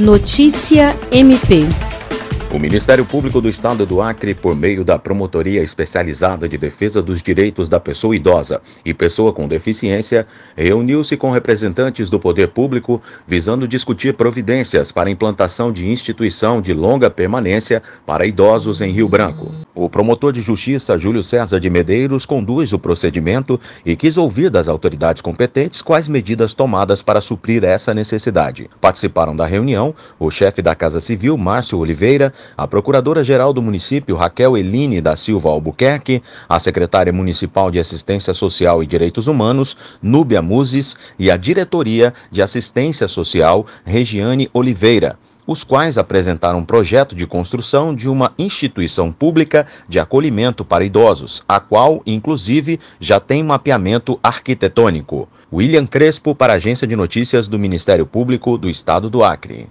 Notícia MP. O Ministério Público do Estado do Acre, por meio da Promotoria Especializada de Defesa dos Direitos da Pessoa Idosa e Pessoa com Deficiência, reuniu-se com representantes do poder público visando discutir providências para a implantação de instituição de longa permanência para idosos em Rio Branco. O promotor de justiça Júlio César de Medeiros conduz o procedimento e quis ouvir das autoridades competentes quais medidas tomadas para suprir essa necessidade. Participaram da reunião o chefe da Casa Civil, Márcio Oliveira, a Procuradora-Geral do município, Raquel Eline da Silva Albuquerque, a Secretária Municipal de Assistência Social e Direitos Humanos, Núbia Muzes, e a Diretoria de Assistência Social, Regiane Oliveira os quais apresentaram um projeto de construção de uma instituição pública de acolhimento para idosos, a qual, inclusive, já tem mapeamento arquitetônico. William Crespo, para a Agência de Notícias do Ministério Público do Estado do Acre.